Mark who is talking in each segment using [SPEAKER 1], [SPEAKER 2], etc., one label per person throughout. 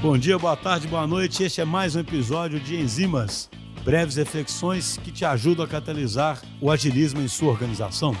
[SPEAKER 1] Bom dia, boa tarde, boa noite. Este é mais um episódio de Enzimas, breves reflexões que te ajudam a catalisar o agilismo em sua organização.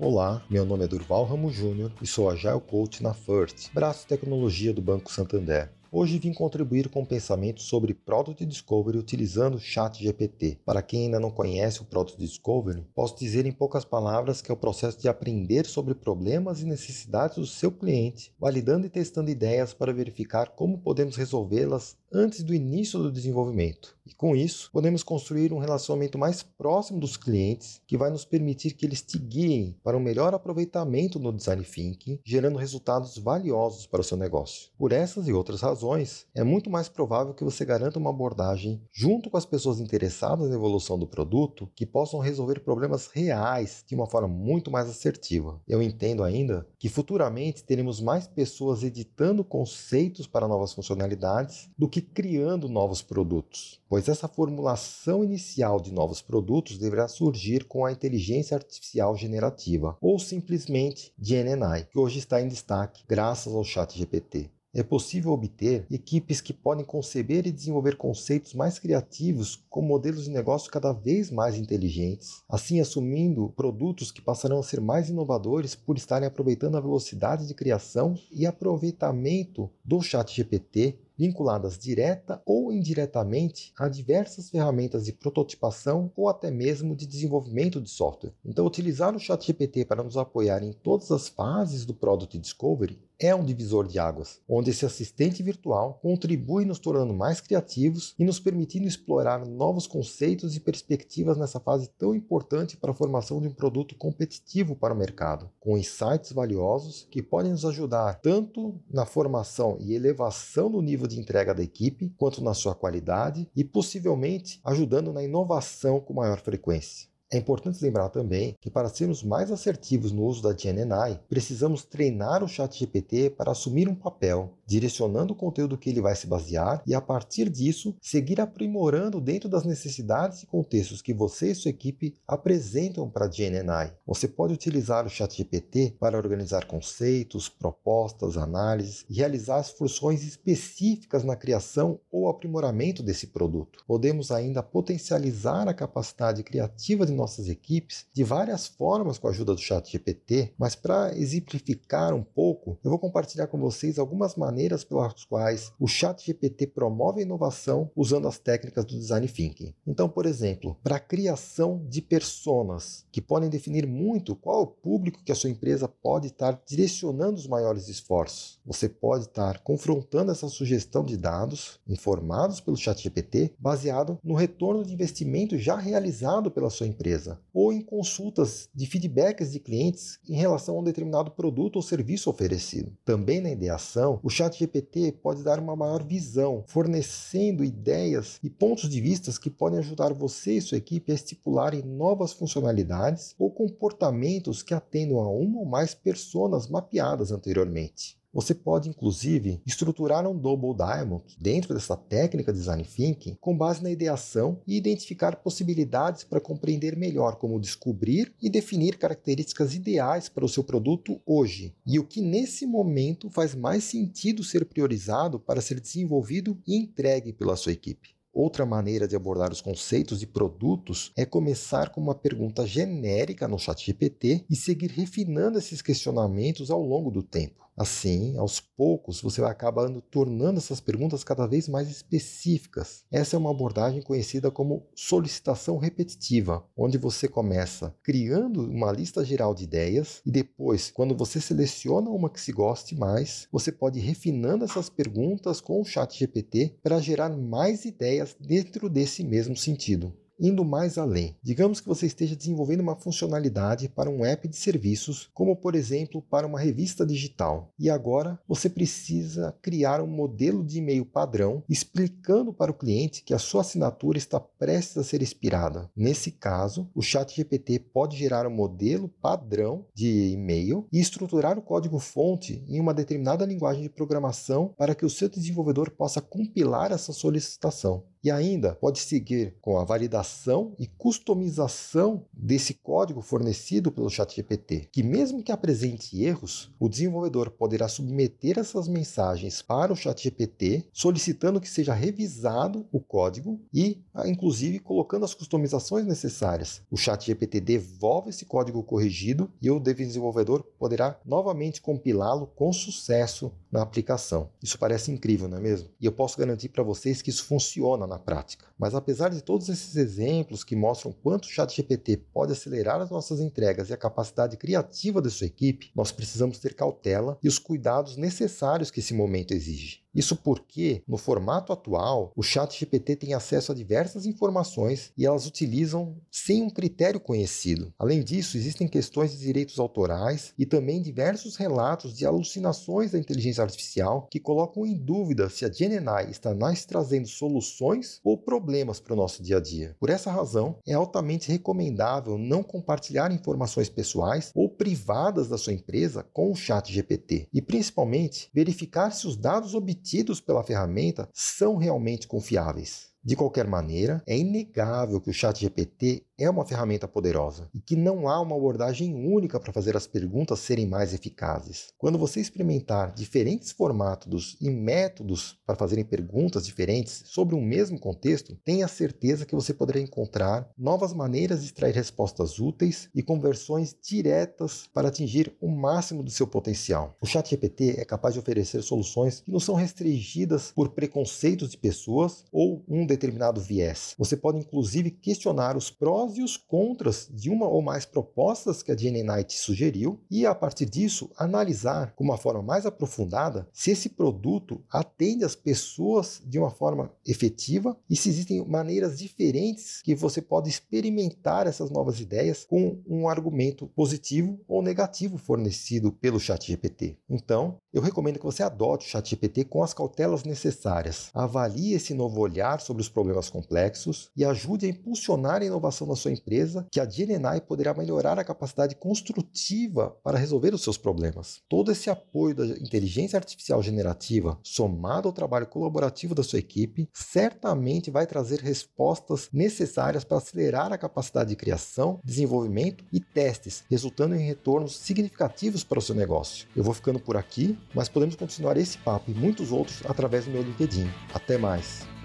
[SPEAKER 2] Olá, meu nome é Durval Ramos Júnior e sou Agile Coach na FIRST, braço de tecnologia do Banco Santander. Hoje vim contribuir com pensamentos sobre Product Discovery utilizando o Chat GPT. Para quem ainda não conhece o Product Discovery, posso dizer em poucas palavras que é o processo de aprender sobre problemas e necessidades do seu cliente, validando e testando ideias para verificar como podemos resolvê-las antes do início do desenvolvimento. E com isso, podemos construir um relacionamento mais próximo dos clientes, que vai nos permitir que eles te guiem para um melhor aproveitamento no design thinking, gerando resultados valiosos para o seu negócio. Por essas e outras razões, é muito mais provável que você garanta uma abordagem junto com as pessoas interessadas na evolução do produto que possam resolver problemas reais de uma forma muito mais assertiva. Eu entendo ainda que futuramente teremos mais pessoas editando conceitos para novas funcionalidades do que que criando novos produtos, pois essa formulação inicial de novos produtos deverá surgir com a inteligência artificial generativa, ou simplesmente GNNI, que hoje está em destaque graças ao Chat GPT. É possível obter equipes que podem conceber e desenvolver conceitos mais criativos com modelos de negócio cada vez mais inteligentes, assim assumindo produtos que passarão a ser mais inovadores por estarem aproveitando a velocidade de criação e aproveitamento do Chat GPT vinculadas direta ou indiretamente a diversas ferramentas de prototipação ou até mesmo de desenvolvimento de software. Então, utilizar o ChatGPT para nos apoiar em todas as fases do Product Discovery é um divisor de águas, onde esse assistente virtual contribui nos tornando mais criativos e nos permitindo explorar novos conceitos e perspectivas nessa fase tão importante para a formação de um produto competitivo para o mercado, com insights valiosos que podem nos ajudar tanto na formação e elevação do nível de entrega da equipe, quanto na sua qualidade e possivelmente ajudando na inovação com maior frequência. É importante lembrar também que para sermos mais assertivos no uso da GNNI, precisamos treinar o ChatGPT para assumir um papel, direcionando o conteúdo que ele vai se basear e a partir disso seguir aprimorando dentro das necessidades e contextos que você e sua equipe apresentam para a GNNI. Você pode utilizar o ChatGPT para organizar conceitos, propostas, análises e realizar as funções específicas na criação ou aprimoramento desse produto. Podemos ainda potencializar a capacidade criativa de nossas equipes de várias formas com a ajuda do Chat GPT, mas para exemplificar um pouco, eu vou compartilhar com vocês algumas maneiras pelas quais o Chat GPT promove a inovação usando as técnicas do Design Thinking. Então, por exemplo, para a criação de personas, que podem definir muito qual o público que a sua empresa pode estar direcionando os maiores esforços. Você pode estar confrontando essa sugestão de dados informados pelo Chat GPT baseado no retorno de investimento já realizado pela sua empresa empresa, ou em consultas de feedbacks de clientes em relação a um determinado produto ou serviço oferecido. Também na ideação, o ChatGPT pode dar uma maior visão, fornecendo ideias e pontos de vista que podem ajudar você e sua equipe a estipularem novas funcionalidades ou comportamentos que atendam a uma ou mais personas mapeadas anteriormente. Você pode, inclusive, estruturar um Double Diamond dentro dessa técnica Design Thinking com base na ideação e identificar possibilidades para compreender melhor como descobrir e definir características ideais para o seu produto hoje e o que nesse momento faz mais sentido ser priorizado para ser desenvolvido e entregue pela sua equipe. Outra maneira de abordar os conceitos de produtos é começar com uma pergunta genérica no ChatGPT e seguir refinando esses questionamentos ao longo do tempo. Assim, aos poucos, você vai acabando tornando essas perguntas cada vez mais específicas. Essa é uma abordagem conhecida como solicitação repetitiva, onde você começa criando uma lista geral de ideias e depois, quando você seleciona uma que se goste mais, você pode ir refinando essas perguntas com o chat GPT para gerar mais ideias dentro desse mesmo sentido. Indo mais além, digamos que você esteja desenvolvendo uma funcionalidade para um app de serviços, como por exemplo para uma revista digital, e agora você precisa criar um modelo de e-mail padrão explicando para o cliente que a sua assinatura está prestes a ser expirada. Nesse caso, o ChatGPT pode gerar um modelo padrão de e-mail e estruturar o código-fonte em uma determinada linguagem de programação para que o seu desenvolvedor possa compilar essa solicitação. E ainda pode seguir com a validação e customização desse código fornecido pelo ChatGPT, que mesmo que apresente erros, o desenvolvedor poderá submeter essas mensagens para o ChatGPT, solicitando que seja revisado o código e, ah, inclusive, colocando as customizações necessárias. O ChatGPT devolve esse código corrigido e o desenvolvedor poderá novamente compilá-lo com sucesso na aplicação. Isso parece incrível, não é mesmo? E eu posso garantir para vocês que isso funciona na prática. Mas apesar de todos esses exemplos que mostram quanto o ChatGPT pode acelerar as nossas entregas e a capacidade criativa da sua equipe, nós precisamos ter cautela e os cuidados necessários que esse momento exige. Isso porque, no formato atual, o ChatGPT tem acesso a diversas informações e elas utilizam sem um critério conhecido. Além disso, existem questões de direitos autorais e também diversos relatos de alucinações da inteligência artificial que colocam em dúvida se a GenAI está mais trazendo soluções ou problemas para o nosso dia a dia. Por essa razão, é altamente recomendável não compartilhar informações pessoais ou privadas da sua empresa com o ChatGPT e, principalmente, verificar se os dados obtidos obtidos pela ferramenta são realmente confiáveis. De qualquer maneira, é inegável que o ChatGPT é uma ferramenta poderosa e que não há uma abordagem única para fazer as perguntas serem mais eficazes. Quando você experimentar diferentes formatos e métodos para fazerem perguntas diferentes sobre um mesmo contexto, tenha certeza que você poderá encontrar novas maneiras de extrair respostas úteis e conversões diretas para atingir o máximo do seu potencial. O ChatGPT é capaz de oferecer soluções que não são restringidas por preconceitos de pessoas ou um determinado viés. Você pode inclusive questionar os prós e os contras de uma ou mais propostas que a GNN te sugeriu e, a partir disso, analisar com uma forma mais aprofundada se esse produto atende as pessoas de uma forma efetiva e se existem maneiras diferentes que você pode experimentar essas novas ideias com um argumento positivo ou negativo fornecido pelo ChatGPT. Então, eu recomendo que você adote o ChatGPT com as cautelas necessárias. Avalie esse novo olhar sobre os problemas complexos e ajude a impulsionar a inovação na sua empresa que a GNI poderá melhorar a capacidade construtiva para resolver os seus problemas. Todo esse apoio da inteligência artificial generativa, somado ao trabalho colaborativo da sua equipe, certamente vai trazer respostas necessárias para acelerar a capacidade de criação, desenvolvimento e testes, resultando em retornos significativos para o seu negócio. Eu vou ficando por aqui, mas podemos continuar esse papo e muitos outros através do meu LinkedIn. Até mais!